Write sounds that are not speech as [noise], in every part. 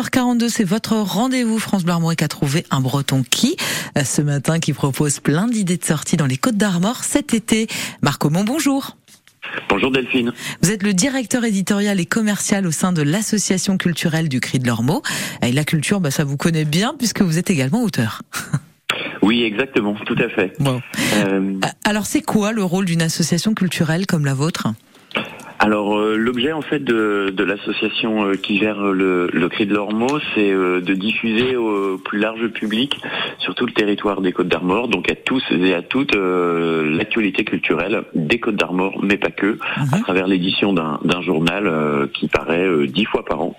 7h42, c'est votre rendez-vous France Bleu Armorique a trouvé un breton qui, euh, ce matin, qui propose plein d'idées de sortie dans les Côtes d'Armor cet été. Marc Aumont, bonjour. Bonjour Delphine. Vous êtes le directeur éditorial et commercial au sein de l'association culturelle du Cri de l'Ormeau. Et la culture, bah, ça vous connaît bien puisque vous êtes également auteur. [laughs] Oui, exactement, tout à fait. Bon. Euh... Alors c'est quoi le rôle d'une association culturelle comme la vôtre? Alors euh, l'objet en fait de, de l'association euh, qui gère le, le Cri de l'Ormeau, c'est euh, de diffuser au plus large public sur tout le territoire des Côtes d'Armor, donc à tous et à toutes l'actualité culturelle des Côtes d'Armor, mais pas que, à mhm. travers l'édition d'un journal qui paraît dix fois par an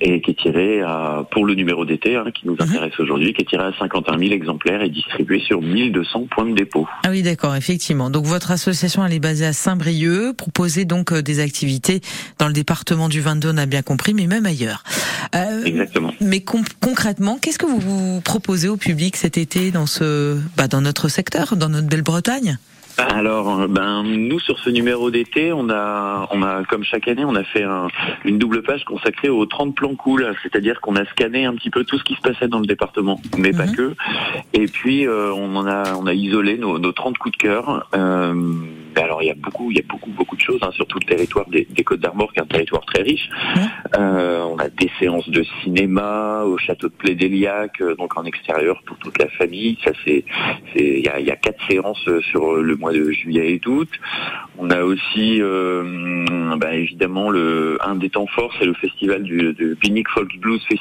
et qui est tiré à, pour le numéro d'été hein, qui nous mhm. intéresse aujourd'hui, qui est tiré à 51 000 exemplaires et distribué sur 1200 points de dépôt. Ah oui, d'accord, effectivement. Donc votre association, elle est basée à Saint-Brieuc, proposez donc euh, des activités dans le département du 22, on a bien compris, mais même ailleurs. Euh, Exactement. Mais concrètement, qu'est-ce que vous, vous proposez au public cet été dans ce, bah, dans notre secteur, dans notre belle Bretagne alors, ben nous sur ce numéro d'été, on a, on a comme chaque année, on a fait une double page consacrée aux 30 plans cool, c'est-à-dire qu'on a scanné un petit peu tout ce qui se passait dans le département, mais pas mhm. que. Et puis euh, on en a, on a isolé nos, nos 30 coups de cœur. Euh, alors il y a beaucoup, il y a beaucoup, beaucoup de choses hein, sur tout le territoire des, Côtes d'Armor, qui est un territoire très riche. Euh, on a des séances de cinéma au château de Plédéliac, euh, donc en extérieur pour toute la famille. Ça c'est, il y a, y a quatre séances sur le mois de juillet et d'août. On a aussi, euh, bah, évidemment, le un des temps forts, c'est le festival du, Folk Blues Festival